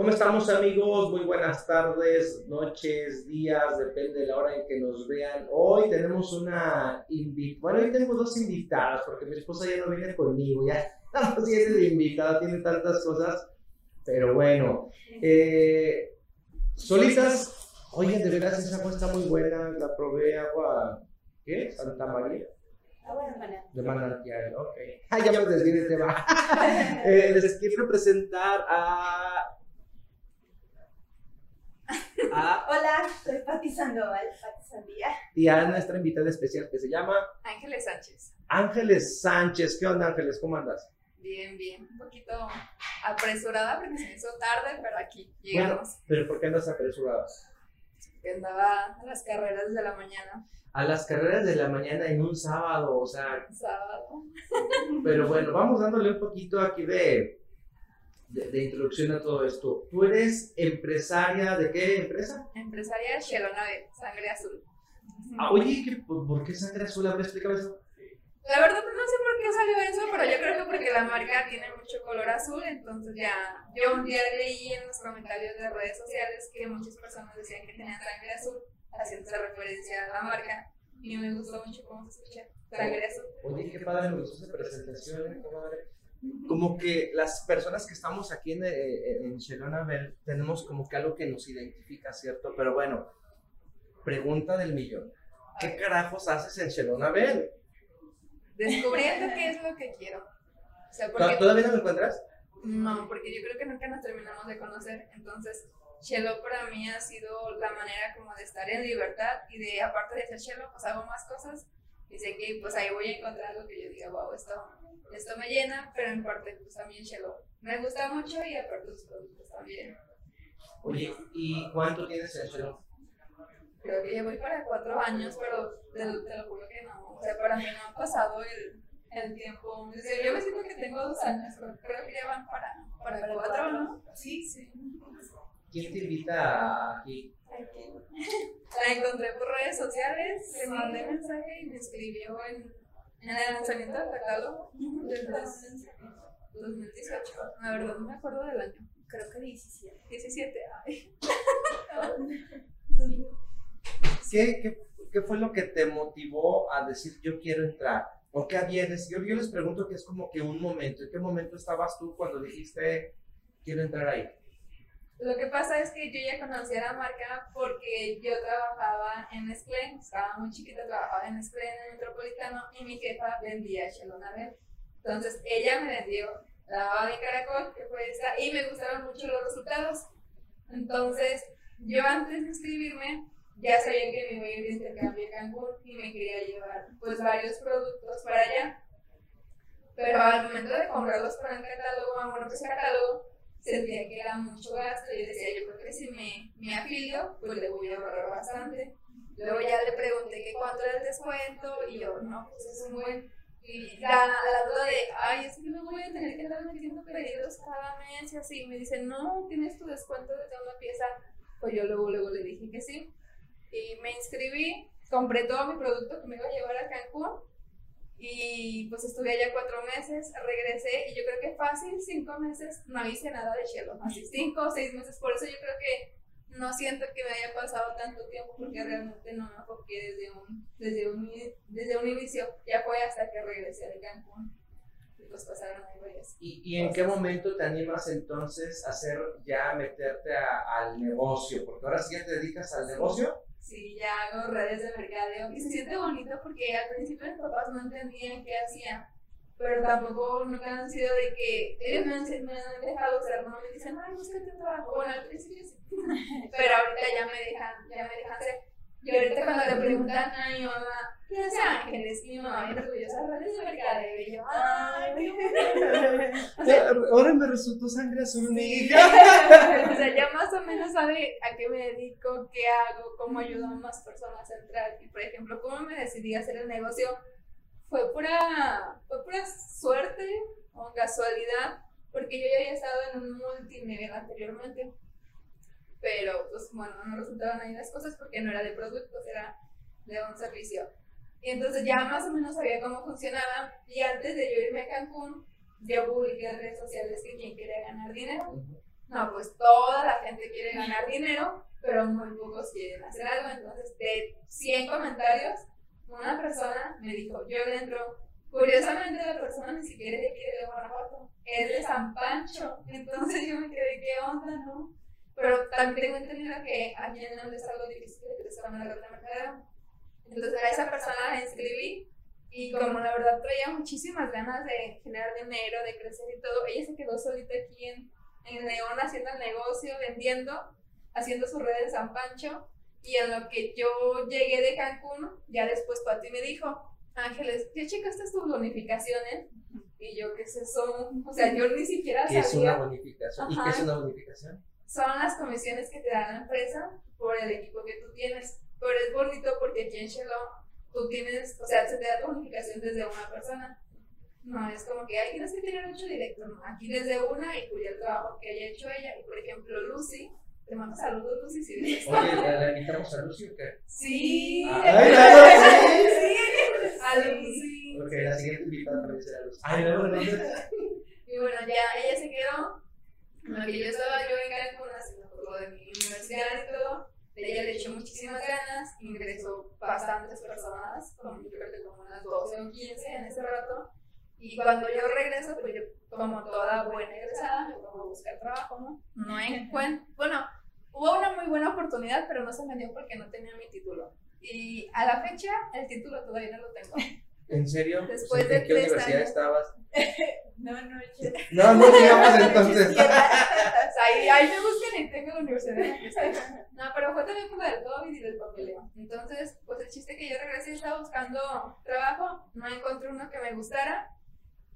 ¿Cómo estamos amigos? Muy buenas tardes, noches, días, depende de la hora en que nos vean. Hoy tenemos una invitada, bueno, hoy tenemos dos invitadas porque mi esposa ya no viene conmigo, ya no tiene de invitada, tiene tantas cosas, pero bueno. Eh, solitas, oye, de veras esa agua está muy buena, la probé agua, ¿qué? Santa María. De manantial, ok. Ah, ya me desvié el tema. eh, les quiero presentar a Hola, soy Pati Sandoval, Pati Sandía. Y a nuestra invitada especial que se llama Ángeles Sánchez. Ángeles Sánchez. ¿Qué onda, Ángeles? ¿Cómo andas? Bien, bien. Un poquito apresurada porque se me hizo tarde, pero aquí llegamos. ¿Pero por qué andas apresurada? Porque andaba a las carreras de la mañana. A las carreras de la mañana en un sábado, o sea. Sábado. Pero bueno, vamos dándole un poquito aquí de de, introducción a todo esto. ¿Tú eres empresaria de qué empresa? Empresaria de Shelonave, Sangre Azul. Ah, oye, ¿qué, por, qué Sangre Azul? A ver, explícame eso. La verdad no sé por qué salió eso, pero yo creo que porque la marca tiene mucho color azul, entonces ya, yo un día leí en los comentarios de redes sociales que muchas personas decían que tenían sangre azul, haciendo referencia a la marca, y me gustó mucho cómo se escucha, sangre azul. Oye, qué padre me gustó esa presentación, qué padre como que las personas que estamos aquí en, eh, en Shelona Bell tenemos como que algo que nos identifica, ¿cierto? Pero bueno, pregunta del millón. ¿Qué carajos haces en Shelona Bell? Descubriendo qué es lo que quiero. ¿Todavía no lo encuentras? No, porque yo creo que nunca nos terminamos de conocer. Entonces, Chelo para mí ha sido la manera como de estar en libertad y de, aparte de ser Chelo, pues hago más cosas. Y sé que pues ahí voy a encontrar algo que yo diga, wow, esto esto me llena, pero en parte pues también Shelo me gusta mucho y aparte los productos también. Oye, ¿y cuánto tienes en Shelo? Creo que ya voy para cuatro años, pero te, lo juro que no. O sea, para mí no ha pasado el, el tiempo. yo me siento que tengo dos años, pero creo que ya van para, para, cuatro, ¿no? Sí, sí. ¿Quién te invita aquí? Aquí. La encontré por redes sociales, le mandé mensaje y me escribió en en el lanzamiento del catálogo del 2018. La verdad no me acuerdo del año. Creo que 17. 17, ay. ¿Qué, qué, qué fue lo que te motivó a decir yo quiero entrar? ¿O qué vienes? Yo, yo les pregunto que es como que un momento. ¿En qué momento estabas tú cuando dijiste quiero entrar ahí? Lo que pasa es que yo ya conocía la marca porque yo trabajaba en Nestlé, estaba muy chiquita, trabajaba en Nestlé en el Metropolitano y mi jefa vendía Shelonabel. Entonces ella me vendió la baba de caracol, que fue esta, y me gustaron mucho los resultados. Entonces yo antes de inscribirme ya sabía que me iba a ir de intercambio a Cancún y me quería llevar pues varios productos para allá. Pero al momento de comprarlos para el catálogo, bueno, pues catálogo, sentía que era mucho gasto y decía, yo creo que si me, me afilio, pues le voy a ahorrar bastante. Luego ya le pregunté que cuánto era el descuento y yo, no, pues es un buen... Y ya a la duda de, ay, es que me voy a tener que estar metiendo pedidos cada mes y así. Me dice, no, tienes tu descuento desde una pieza. Pues yo luego, luego le dije que sí. Y me inscribí, compré todo mi producto que me iba a llevar a Cancún y pues estuve allá cuatro meses, regresé y yo creo que fácil cinco meses no hice nada de Shelo, así cinco o seis meses, por eso yo creo que no siento que me haya pasado tanto tiempo porque realmente no me enfoqué desde un, desde un, desde un inicio, ya fue hasta que regresé de Cancún. Pues pasaron ¿Y, ¿Y en qué momento te animas entonces a hacer, ya meterte al negocio? Porque ahora sí ya te dedicas al negocio. Sí, ya hago redes de mercadeo y se siente bonito porque al principio mis papás no entendían qué hacía, pero tampoco nunca han sido de que ellos me han, me han dejado ser, no me dicen, ay, búscate trabajo. Bueno, al principio sí, pero ahorita ya me dejan, ya me dejan hacer. Y ahorita cuando le preguntan a mi mamá, ¿qué hace Ángeles? Y mi mamá bien orgullosa, redes de mercadeo. Y yo, ay, Ahora me resultó sangre azul hija. o sea, ya más o menos sabe a qué me dedico, qué hago, cómo ayudo a más personas a entrar. Y por ejemplo, cómo me decidí a hacer el negocio, fue pura, fue pura suerte o casualidad, porque yo ya había estado en un multinivel anteriormente pero pues bueno, no resultaban ahí las cosas porque no era de productos, era de un servicio. Y entonces ya más o menos sabía cómo funcionaba y antes de yo irme a Cancún, yo publiqué en redes sociales que quien quería ganar dinero. No, pues toda la gente quiere ganar dinero, pero muy pocos quieren hacer algo. Entonces, de 100 comentarios, una persona me dijo, yo dentro, curiosamente la persona ni siquiera de aquí de Guanajuato, es de San Pancho. Entonces yo me quedé, ¿qué onda, no? Pero también tengo entendido que aquí en donde es algo difícil de crecer en la de mercadeo. Entonces a esa persona la inscribí y como la verdad traía muchísimas ganas de generar dinero, de crecer y todo, ella se quedó solita aquí en, en León haciendo el negocio, vendiendo, haciendo su red en San Pancho. Y en lo que yo llegué de Cancún, ya después Pati me dijo, Ángeles, ¿qué checaste tus bonificaciones? Y yo, ¿qué es eso? O sea, yo ni siquiera ¿Qué es una bonificación? ¿Y qué es una bonificación? Son las comisiones que te da la empresa por el equipo que tú tienes. Pero es bonito porque aquí en Shelo tú tienes, o sea, se te da bonificación desde una persona. No es como que, ay, tienes que tener mucho directo, no. Aquí desde una y cuya el trabajo que haya hecho ella. Y por ejemplo, Lucy, te mando saludos, Lucy, si ves esto. Oye, ¿la, invitamos a Lucy o qué? Sí. Ah, ay, no, sí. A Lucy. Ok, la siguiente invitada también será Lucy. Ay, no, no, Y bueno, ya ella se quedó. Lo que yo estaba yo en Cancún haciendo lo de mi universidad y todo ella le echó muchísimas ganas, ingresó bastantes personas, como yo creo que como unas 12 o 15 en ese rato. Y cuando yo regreso, pues yo, como toda buena egresada, me pongo a buscar trabajo, ¿no? No encuentro. Bueno, hubo una muy buena oportunidad, pero no se me dio porque no tenía mi título. Y a la fecha, el título todavía no lo tengo. ¿En serio? Después de ¿En qué universidad estabas? no, no, no, no digamos entonces. ahí, ahí me buscan y tengo la universidad No, pero fue también por el COVID y del papeleo. Entonces, pues el chiste que yo regresé estaba buscando trabajo, no encontré uno que me gustara.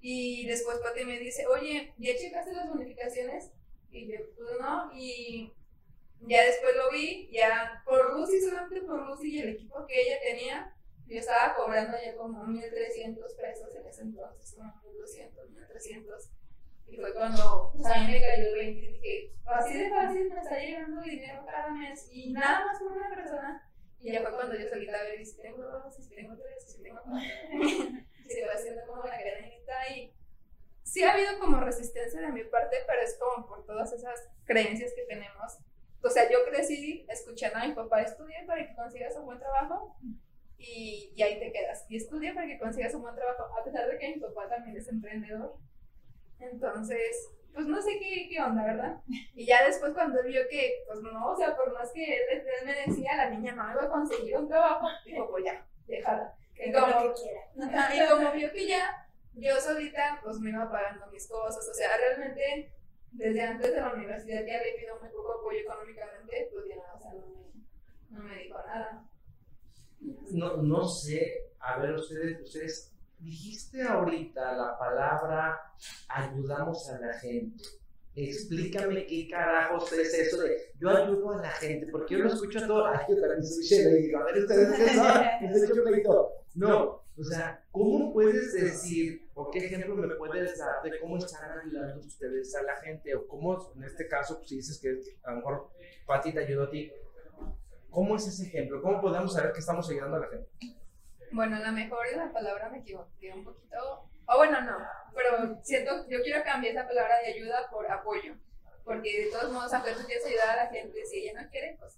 Y después Pati me dice, oye, ¿ya checaste las bonificaciones? Y yo, pues no, y ya después lo vi, ya por Lucy, solamente por Lucy y el equipo que ella tenía, yo estaba cobrando ya como 1.300 pesos en ese entonces, como 1.200, 1.300. Y fue cuando pues, a mí me cayó el 20 y dije, así de fácil me está llegando dinero cada mes y nada más por una persona. Y ya fue cuando yo solita ver si tengo dos, si tengo tres, si tengo cuatro. se va haciendo como la cadenita y sí ha habido como resistencia de mi parte, pero es como por todas esas creencias que tenemos. O sea, yo crecí escuchando a mi papá estudiar para que consigas un buen trabajo y, y, ahí te quedas. Y estudia para que consigas un buen trabajo, a pesar de que mi papá también es emprendedor. Entonces, pues no sé qué, qué onda, ¿verdad? Y ya después cuando él vio que, pues no, o sea, por más que él, él me decía, la niña no iba a conseguir un trabajo, dijo, pues ya, déjala. Que y como, lo que quiera. y como vio que ya yo solita, pues me iba pagando mis cosas, o sea, realmente desde antes de la universidad ya le pido muy poco apoyo económicamente, pues ya, o sea, no me, no me dijo nada no, no sé, a ver, ustedes, ustedes, dijiste ahorita la palabra ayudamos a la gente. Explícame qué carajos es eso de yo ayudo a la gente, porque yo lo escucho todo. Ay, yo también soy y digo, a ver, ustedes qué. No, o sea, ¿cómo puedes decir, o qué ejemplo me puedes dar de cómo están ayudando ustedes a la gente? O cómo, en este caso, pues, si dices que a lo mejor Pati te ayudó a ti, ¿Cómo es ese ejemplo? ¿Cómo podemos saber que estamos ayudando a la gente? Bueno, la mejor es la palabra me equivoqué un poquito. O bueno, no, pero siento, yo quiero cambiar esa palabra de ayuda por apoyo. Porque de todos modos, aunque tú quieres ayudar a la gente, si ella no quiere, pues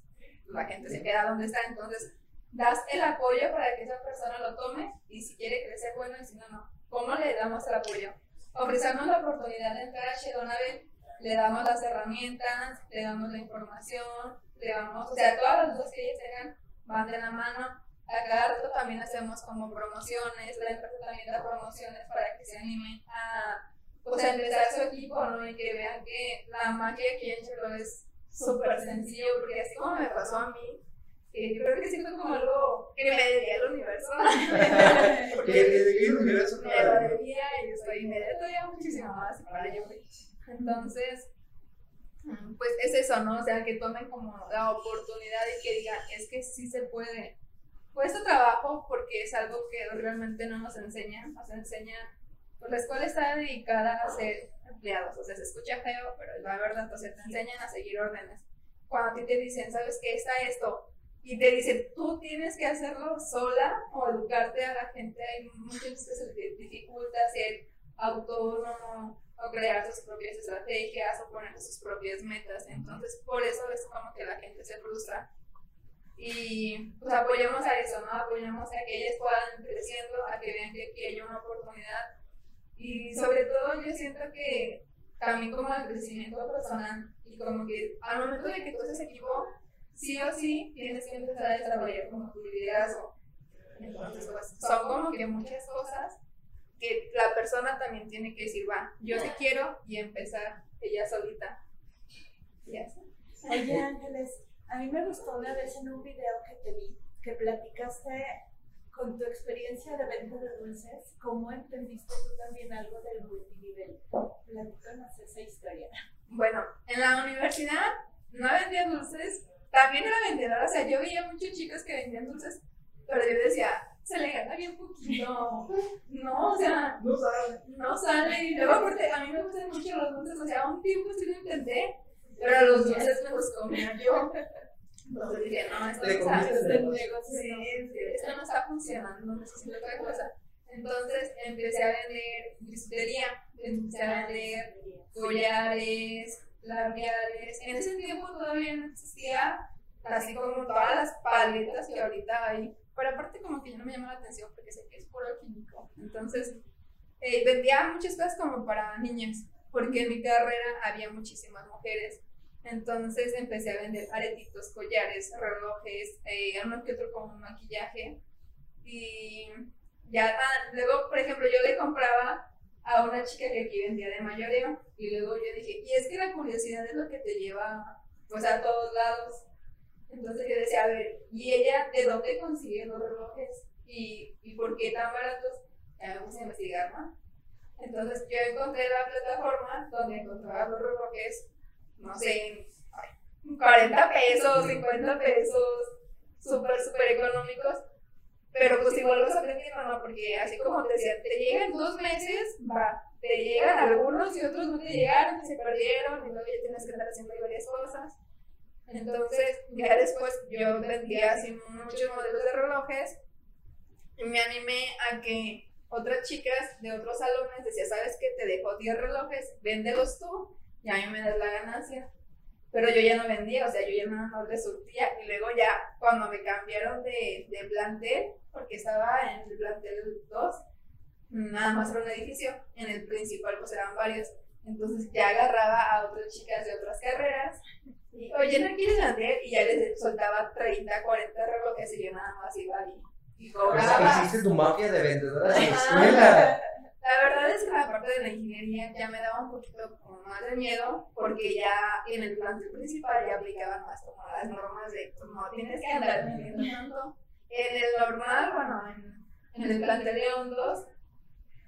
la gente se queda donde está. Entonces, das el apoyo para que esa persona lo tome y si quiere crecer, bueno, y si no, no. ¿Cómo le damos el apoyo? Ofrecemos la oportunidad de entrar a Shedonabel, le damos las herramientas, le damos la información, digamos, o sea, todas las dudas que ellos tengan van de la mano. A cada rato también hacemos como promociones, la empresa también da promociones para que se animen a pues, a empezar su equipo, ¿no? Y que vean que la magia aquí en Chelo es súper sencillo, porque así como me pasó a mí, que yo creo que siento como algo que me debía el universo. que le debía el universo. Me lo debía y estoy, me todavía muchísimo más para yo. Entonces, pues es eso, ¿no? O sea, que tomen como la oportunidad y que digan, es que sí se puede. Cuesta trabajo porque es algo que realmente no nos enseñan, nos enseñan, pues la escuela está dedicada a ser empleados, o sea, se escucha feo, pero la verdad, o sea, te enseñan a seguir órdenes. Cuando a ti te dicen, ¿sabes qué está esto? Y te dicen, tú tienes que hacerlo sola o educarte a la gente, hay muchas veces se dificulta ser autónomo, o crear sus propias estrategias o poner sus propias metas. Entonces, por eso es como que la gente se frustra. Y pues a eso, ¿no? Apoyamos a que ellas puedan creciendo, a que vean que aquí hay una oportunidad. Y sobre todo yo siento que también como el crecimiento personal y como que al momento de que tú haces equipo, sí o sí tienes que empezar a desarrollar como tu liderazgo. Entonces, pues son como que muchas cosas que la persona también tiene que decir, va, yo sí quiero y empezar ella solita. Ya Oye, Ángeles, a mí me gustó una vez en un video que te vi, que platicaste con tu experiencia de venta de dulces, ¿cómo entendiste tú también algo del multinivel? Platícanos esa historia. Bueno, en la universidad no vendía dulces, también era vendedora, o sea, yo veía muchos chicos que vendían dulces, pero yo decía, se le gana bien poquito. No, o sea, no sale. No sale. Y luego, aparte, a mí me gustan mucho los dulces, o sea, un tiempo sí lo intenté, pero los dulces me los comía yo. Entonces dije, no, esto no, está, sí, esto no está funcionando, necesito otra cosa. Entonces empecé a vender bisutería, empecé a vender collares, labiales. En ese tiempo todavía no existía así como todas las paletas que ahorita hay pero aparte como que ya no me llama la atención porque sé que es puro químico. Entonces, eh, vendía muchas cosas como para niñas, porque en mi carrera había muchísimas mujeres. Entonces empecé a vender aretitos, collares, relojes, eh, uno que otro como maquillaje. Y ya, ah, luego, por ejemplo, yo le compraba a una chica que aquí vendía de mayoreo y luego yo dije, y es que la curiosidad es lo que te lleva pues a todos lados. Entonces yo decía, a ver, ¿y ella de dónde consigue los relojes? ¿Y, y por qué tan baratos? Ya me puse a investigar, ¿no? Entonces yo encontré la plataforma donde encontraba los relojes, no sé, en 40 pesos, 50 pesos, súper, súper económicos. Pero pues igual los aprendiendo, ¿no? Porque así como te decía, te llegan dos meses, va, te llegan algunos y otros no te llegaron, se perdieron, y luego ya tienes que estar haciendo varias cosas. Entonces, ya después yo vendía así muchos modelos de relojes y me animé a que otras chicas de otros salones decían, ¿sabes qué? Te dejo 10 relojes, véndelos tú y a mí me das la ganancia. Pero yo ya no vendía, o sea, yo ya nada más le surtía. Y luego ya, cuando me cambiaron de, de plantel, porque estaba en el plantel 2, nada más era un edificio, en el principal pues eran varios. Entonces ya agarraba a otras chicas de otras carreras oye, ¿no quieres vender? Y ya les soltaba 30, 40 relojes y yo nada más iba ahí. Y cobraba. hiciste tu mafia de vendedora de escuela. La verdad es que la parte de la ingeniería ya me daba un poquito más de miedo porque ya en el plantel principal ya aplicaban más como las normas de pues, no tienes que andar vendiendo tanto. En el normal, bueno, en, en el plantel de 2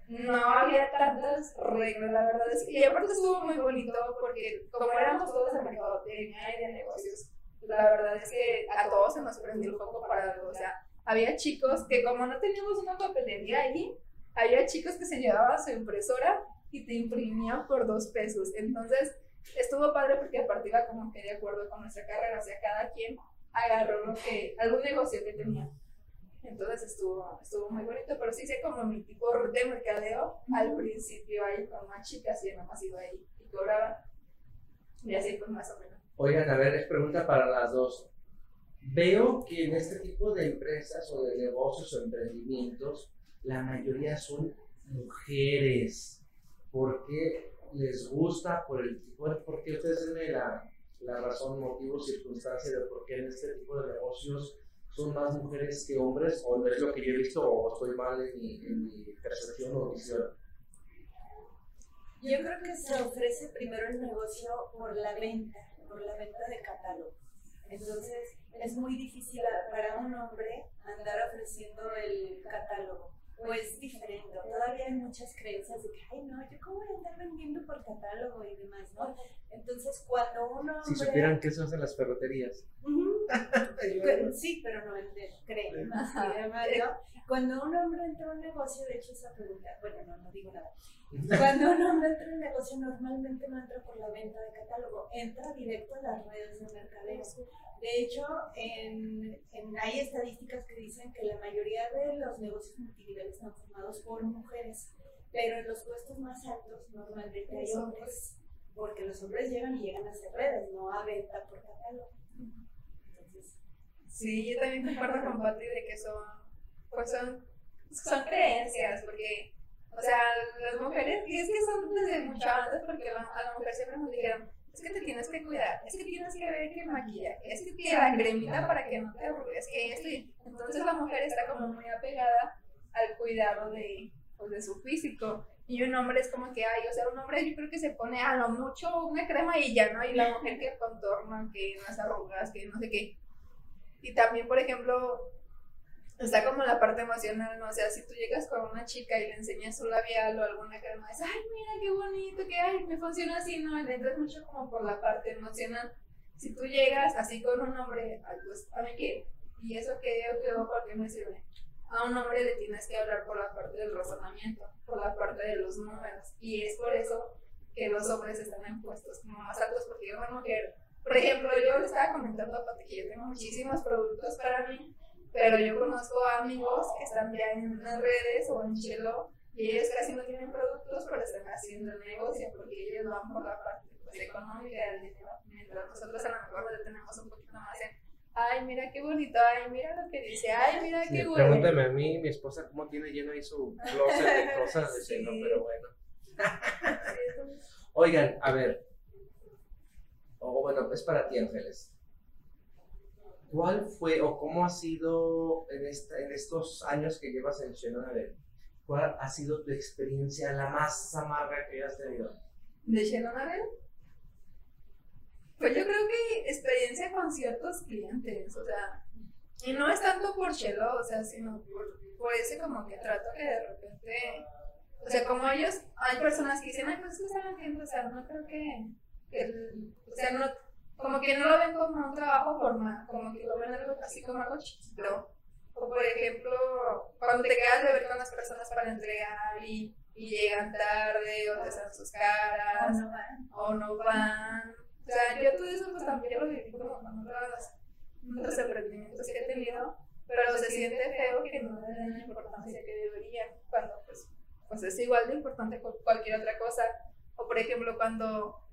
no había tantas reglas, la verdad es que, y aparte estuvo muy bonito porque como éramos todos de mercadotecnia y de negocios, la verdad es que a todos se nos prendió un poco para algo, o sea, había chicos que como no teníamos una papelería ahí, había chicos que se llevaban su impresora y te imprimían por dos pesos, entonces estuvo padre porque aparte iba como que de acuerdo con nuestra carrera, o sea, cada quien agarró lo que, algún negocio que tenía. Entonces estuvo, estuvo muy bonito, pero sí hice como mi tipo de mercadeo al principio ahí con más chicas y nada más iba ahí y cobraba. Y así pues más o menos. Oigan, a ver, es pregunta para las dos. Veo que en este tipo de empresas o de negocios o emprendimientos, la mayoría son mujeres. ¿Por qué les gusta? ¿Por el tipo de, por qué ustedes tienen la, la razón, motivo, circunstancia de por qué en este tipo de negocios son más mujeres que hombres, o es lo que yo he visto, o estoy mal en mi, percepción o visión. Yo creo que se ofrece primero el negocio por la venta, por la venta de catálogo. Entonces, es muy difícil para un hombre andar ofreciendo el catálogo. Pues diferente. Todavía hay muchas creencias de que, ay, no, yo cómo voy a andar vendiendo por catálogo y demás, ¿no? Entonces, cuando uno. Si supieran que eso hacen las ferreterías. sí, pero no vender cremas Cuando un hombre entra a un negocio, de hecho, esa pregunta, bueno, no, no digo nada. Cuando un hombre entra un negocio, normalmente no entra por la venta de catálogo, entra directo a las redes de mercadeo. De hecho, en, en, hay estadísticas que dicen que la mayoría de los negocios multinivel están formados por mujeres. Pero en los puestos más altos normalmente hay hombres, porque los hombres llegan y llegan a hacer redes, no a venta por catálogo. Entonces, Sí, yo también concuerdo con Pati de que son, pues son, son creencias, porque, o sea, las mujeres, y es que son desde mucho antes, porque la- a la mujer siempre nos dijeron, es que te tienes que cuidar, es que tienes que ver que maquillaje, es que te la cremita para que no te arrugues, que esto, entonces la mujer está como muy apegada al cuidado de, pues, de su físico. Y un hombre es como que, ay, o sea, un hombre yo creo que se pone a lo mucho una crema y ya, ¿no? Y la mujer que contorna, que las arrugas, que no sé qué. Y también, por ejemplo, está como la parte emocional, ¿no? O sea, si tú llegas con una chica y le enseñas su labial o alguna crema, es, ay, mira qué bonito, que ay, me funciona así, ¿no? Le entras mucho como por la parte emocional. Si tú llegas así con un hombre, pues, a mí qué, y eso que yo quedo, ¿por qué me sirve? A un hombre le tienes que hablar por la parte del razonamiento, por la parte de los números. Y es por eso que los hombres están en puestos como más altos, porque una mujer por ejemplo, yo le estaba comentando a Pati que yo tengo muchísimos productos para mí, pero yo conozco amigos que están ya en las redes o en Chelo y ellos casi no tienen productos, pero están haciendo el negocio porque ellos van por la parte pues, económica del dinero, mientras nosotros a lo mejor le tenemos un poquito más en, ay, mira qué bonito, ay, mira lo que dice, ay, mira qué bueno. pregúntame a mí, mi esposa, cómo tiene lleno ahí su closet de cosas de Sí. seno, pero bueno. Oigan, a ver. O bueno, es para ti, Ángeles. ¿Cuál fue o cómo ha sido en, esta, en estos años que llevas en Shannon Abel? ¿Cuál ha sido tu experiencia la más amarga que hayas tenido? ¿De Shannon Abel? Pues yo creo que experiencia con ciertos clientes, o sea, y no es tanto por Chelo, o sea, sino por, por ese como que trato que de repente, o sea, como ellos, hay personas que dicen, ay, pues es que se entiendo, o sea, no creo que, que o sea, no, como que no lo ven como un trabajo formal, como que lo ven algo así como algo chiquito. O por ejemplo, cuando te quedas de ver con las personas para entregar y, y llegan tarde o te hacen sus caras no van. o no van. O sea, yo todo eso pues también lo viví como con otras, otros emprendimientos que he tenido, pero se siente feo que no le den la importancia que deberían, cuando pues, pues es igual de importante cualquier otra cosa. O por ejemplo, cuando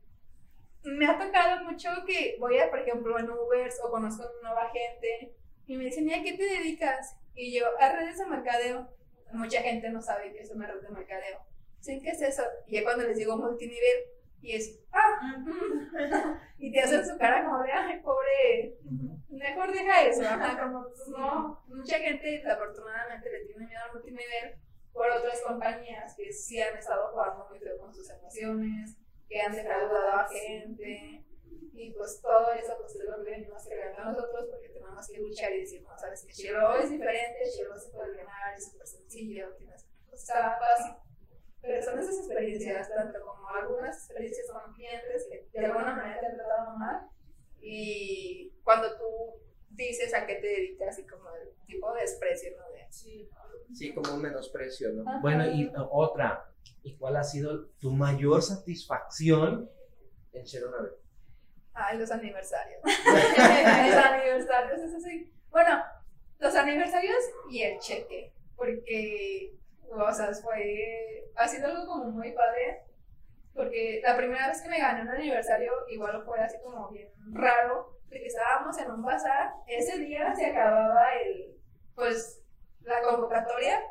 me ha tocado mucho que voy a, por ejemplo, en Ubers o conozco nueva gente y me dicen, ¿y a qué te dedicas? Y yo, a redes de mercadeo. Mucha gente no sabe qué es una red de mercadeo. Dicen, ¿qué es eso? Y ya cuando les digo multinivel, y es, ah, y te hacen su cara como de, ay, pobre, mejor deja eso, ajá, como, no, mucha gente afortunadamente le tiene miedo al multinivel por otras compañías que sí han estado jugando muy feo con sus emociones, que han defraudado a gente, y pues todo eso pues es lo que venimos cargando nosotros porque tenemos que luchar y decir, no, sabes que Chelo es diferente, Chelo se puede ganar, es súper sencillo, tienes, está fácil. Pero son esas experiencias, tanto como algunas experiencias con clientes que de alguna manera te han tratado mal, y cuando tú dices a qué te dedicas y como el tipo de desprecio, ¿no? De, Sí. Sí, como un menosprecio, ¿no? Ajá. Bueno, y uh, otra. ¿Y cuál ha sido tu mayor satisfacción en Shannon Abel? Ay, los aniversarios. los aniversarios, eso sí. Bueno, los aniversarios y el cheque. Porque, o sea, fue. Ha sido algo como muy padre. Porque la primera vez que me gané un aniversario, igual fue así como bien raro. Porque estábamos en un bazar. Ese día se acababa el. Pues la convocatoria.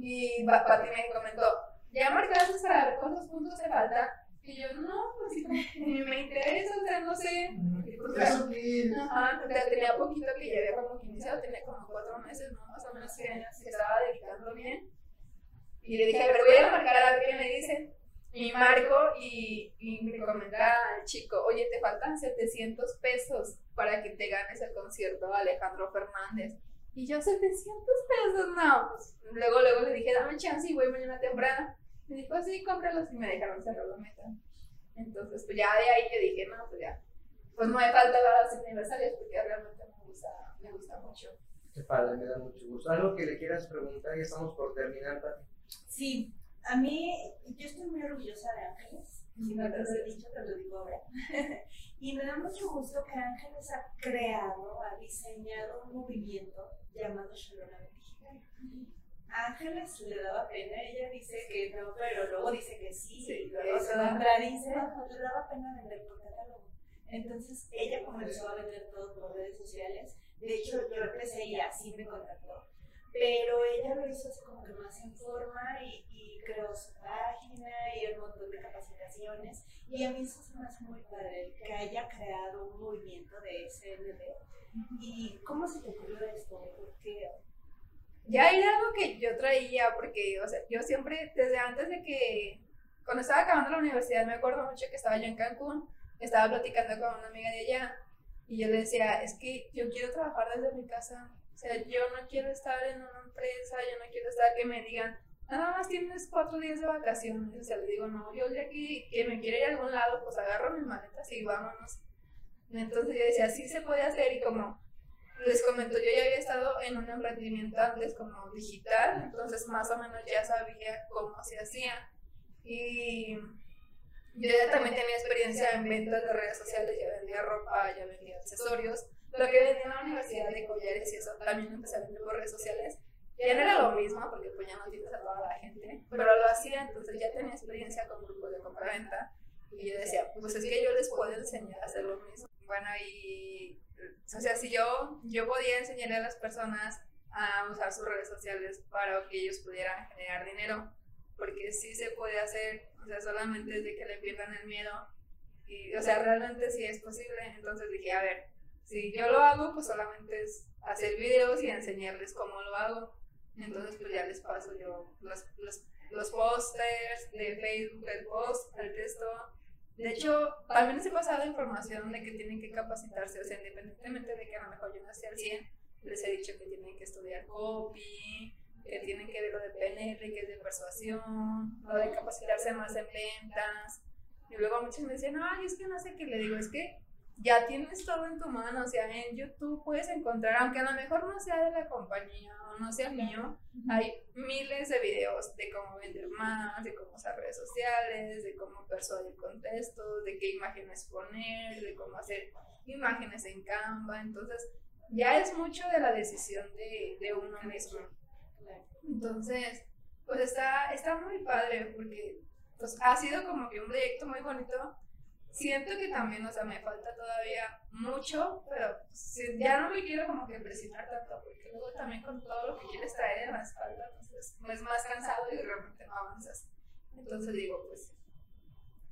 Y Pa- Pati me comentó: ¿Ya marcaste para cuántos puntos te faltan? Y yo, no, pues ni me interesa, o sea, no sé. O sea, tenía poquito que ya había como que iniciado, tenía como cuatro meses, ¿no? Más o menos que se estaba dedicando bien. Y le dije, ver, voy a marcar a ver qué me dicen. Y marco y, y me comenta al chico, oye, te faltan 700 pesos para que te ganes el concierto Alejandro Fernández. Y yo, 700 pesos, no. Pues, luego, luego le dije, dame chance y voy mañana temprano. Me dijo, sí, cómpralos y me dejaron cerrar la meta. Entonces, pues ya de ahí yo dije, no, pues ya. Pues no me falta las aniversarios porque realmente me gusta, me gusta mucho. Qué padre, me da mucho gusto. ¿Algo que le quieras preguntar? Ya estamos por terminar, Pati. Sí, a mí, yo estoy muy orgullosa de Ángeles. Si no te lo he dicho, te lo digo ahora. y me da mucho gusto que Ángeles ha creado, ha diseñado un movimiento llamado Shalom Mexicano. Ángeles le daba pena, ella dice que no, pero luego dice que sí, Sí, que luego se se da. contradice, le daba pena vender por catálogo. Entonces ella comenzó a vender todo por redes sociales. De hecho, yo empecé y así me contactó. Pero ella lo hizo así como que más en forma y, y creó su página y un montón de capacitaciones. Y a mí eso se me hace muy padre, que haya creado un movimiento de SND. ¿Y cómo se te ocurrió esto? ¿Por qué? Ya era algo que yo traía, porque, o sea, yo siempre, desde antes de que, cuando estaba acabando la universidad, me acuerdo mucho que estaba yo en Cancún, estaba platicando con una amiga de allá, y yo le decía, es que yo quiero trabajar desde mi casa, sea, yo no quiero estar en una empresa, yo no quiero estar que me digan, nada más tienes cuatro días de vacaciones, o sea, le digo, no, yo el día que, me quiera ir a algún lado, pues agarro mis maletas y vámonos. Entonces yo decía, sí se puede hacer, y como les comento, yo ya había estado en un emprendimiento antes como digital, entonces más o menos ya sabía cómo se hacía. Y yo ya también tenía experiencia en ventas de redes sociales, ya vendía ropa, ya vendía accesorios. Lo que vendía en la universidad de collares y eso también empecé a vender por redes sociales. Ya no era lo mismo, porque pues ya no tienes a toda la gente, pero lo hacía, entonces ya tenía experiencia con grupos de compra-venta. Y yo decía, pues es que yo les puedo enseñar a hacer lo mismo. Bueno, y o sea, si yo, yo podía enseñarle a las personas a usar sus redes sociales para que ellos pudieran generar dinero, porque sí se puede hacer, o sea, solamente es de que le pierdan el miedo, y, o sea, realmente sí es posible, entonces dije, a ver, si yo lo hago, pues solamente es hacer videos y enseñarles cómo lo hago, entonces pues ya les paso yo los, los, los pósters de Facebook, el post, el texto, de hecho, también les he pasado información de que tienen que capacitarse, o sea, independientemente de que a lo mejor yo no esté al 100, les he dicho que tienen que estudiar copy, que tienen que ver lo de PNL, que es de persuasión, lo de capacitarse más en ventas. Y luego muchos me decían, ay, es que no sé qué, le digo, es que ya tienes todo en tu mano, o sea, en YouTube puedes encontrar, aunque a lo mejor no sea de la compañía o no sea mío, hay miles de videos de cómo vender más, de cómo usar redes sociales, de cómo persuadir con textos, de qué imágenes poner, de cómo hacer imágenes en Canva, entonces ya es mucho de la decisión de, de uno mismo. Entonces, pues está, está muy padre porque pues, ha sido como que un proyecto muy bonito siento que también, o sea, me falta todavía mucho, pero ya no me quiero como que presionar tanto, porque luego también con todo lo que quieres traer en la espalda, pues es, es más cansado y realmente no avanzas. Entonces digo, pues,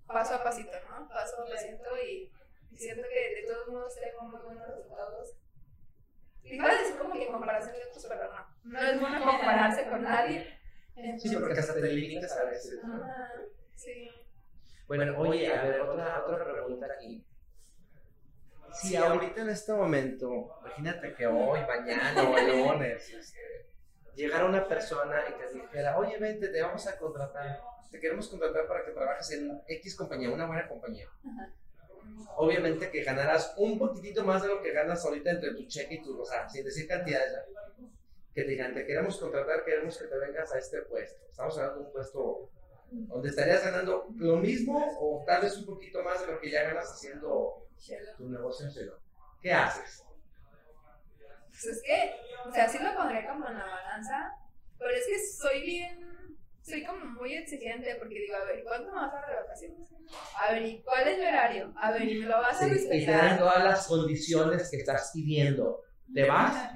paso a pasito, ¿no? Paso a pasito y, y siento que de todos modos tengo muy buenos resultados. Iba a decir como que en comparación de otros, pero no. No es bueno compararse con nadie. Sí, porque hasta te limitas a veces. ¿no? Ajá, sí. Bueno, oye, a ver, otra, otra pregunta aquí. Si ahorita en este momento, imagínate que hoy, mañana o el lunes, este, llegara una persona y te dijera, oye, vente, te vamos a contratar, te queremos contratar para que trabajes en X compañía, una buena compañía. Ajá. Obviamente que ganarás un poquitito más de lo que ganas ahorita entre tu cheque y tu, o sea, sin decir cantidades, ¿ya? que te digan, te queremos contratar, queremos que te vengas a este puesto. Estamos hablando de un puesto donde estarías ganando lo mismo o tal vez un poquito más de lo que ya ganas haciendo tu negocio en cero. ¿Qué haces? Pues es que, o sea, sí lo pondré como en la balanza, pero es que soy bien, soy como muy exigente porque digo, a ver, ¿cuánto me vas a dar de vacaciones? A ver, ¿y cuál es mi horario? A ver, ¿y me lo vas a Sí, y te dan respetar? todas las condiciones que estás pidiendo. ¿Te vas?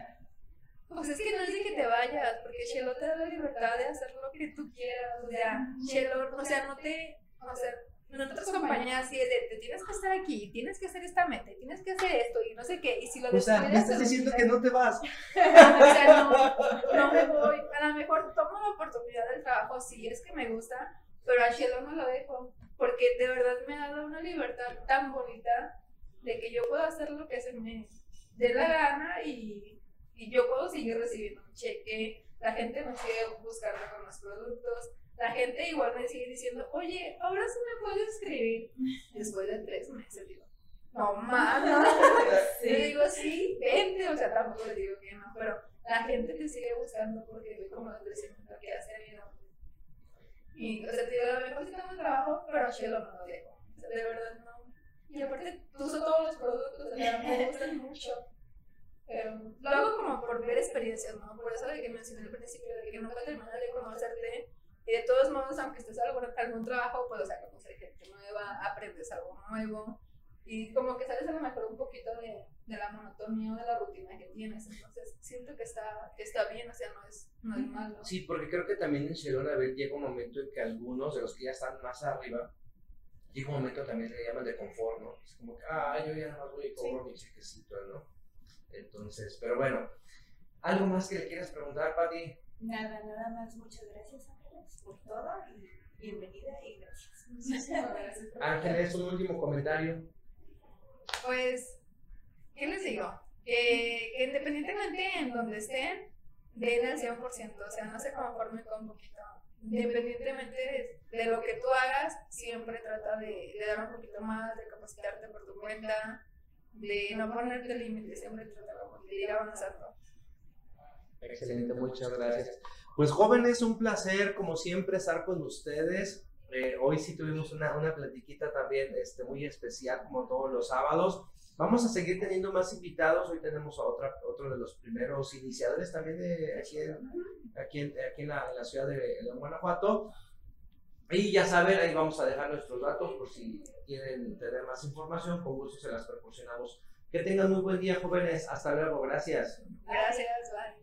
Pues es que no es de que te vayas, porque Chelo te da la libertad de hacer lo que tú quieras, o sea, Chelo, o sea, no te, o sea, en otras compañías sí es de, te tienes que estar aquí, tienes que hacer esta meta, tienes que hacer esto y no sé qué, y si lo O sea, me estás te diciendo que no te vas. o sea, no, no me voy. A lo mejor tomo la oportunidad del trabajo, sí, es que me gusta, pero a Shelo no lo dejo. Porque de verdad me ha dado una libertad tan bonita de que yo puedo hacer lo que se me dé la gana y, y yo puedo seguir recibiendo un cheque. La gente me sigue buscando con los productos. La gente igual me sigue diciendo, oye, ahora sí me puedes escribir. Después de tres meses, digo, no más, no. Le digo, sí, vente, o sea, tampoco le digo que no, pero la gente te sigue buscando porque ve como el crecimiento que has tenido. Y, o sea, te digo, a lo mejor sí tengo trabajo, pero a Shelo no lo dejo. O sea, de verdad no. Y aparte, uso todos los productos, o sea, me gustan mucho. Pero lo hago como por ver experiencias, ¿no? Por eso de que mencioné al principio, de que nunca terminas de conocerte y de todos modos, aunque estés en algún, algún trabajo, pues, o sea, conocer gente nueva, aprendes algo nuevo y como que sales a lo mejor un poquito de, de la monotonía o de la rutina que tienes. Entonces, siento que está, que está bien, o sea, no es, no es malo. Sí, porque creo que también en Sherona llega un momento en que algunos de los que ya están más arriba, llega un momento también le llaman de confort, ¿no? Es como que, ah, yo ya nada más voy y cobro mi chequecito, ¿no? Entonces, pero bueno, ¿algo más que le quieras preguntar, Pati? Nada, nada más. Muchas gracias, Ángeles, por todo y bienvenida y gracias. Ángeles, un último comentario. Pues, ¿qué les digo? Que, que independientemente en donde estén, den el 100%, o sea, no se conformen con un poquito. Independientemente de, de lo que tú hagas, siempre trata de, de, dar un poquito más, de capacitarte por tu cuenta, de no ponerte límites, siempre trata de ir avanzando. Excelente, muchas gracias. Pues jóvenes, un placer como siempre estar con ustedes. Eh, hoy sí tuvimos una, una platiquita también este, muy especial como todos los sábados. Vamos a seguir teniendo más invitados. Hoy tenemos a otra, otro de los primeros iniciadores también de aquí aquí la, ciudad de, de, Guanajuato. Y ya saben, ahí vamos a dejar nuestros datos por si quieren tener más información. Con gusto se las proporcionamos. Que tengan muy buen día, jóvenes. Hasta luego. Gracias. Gracias. Bye.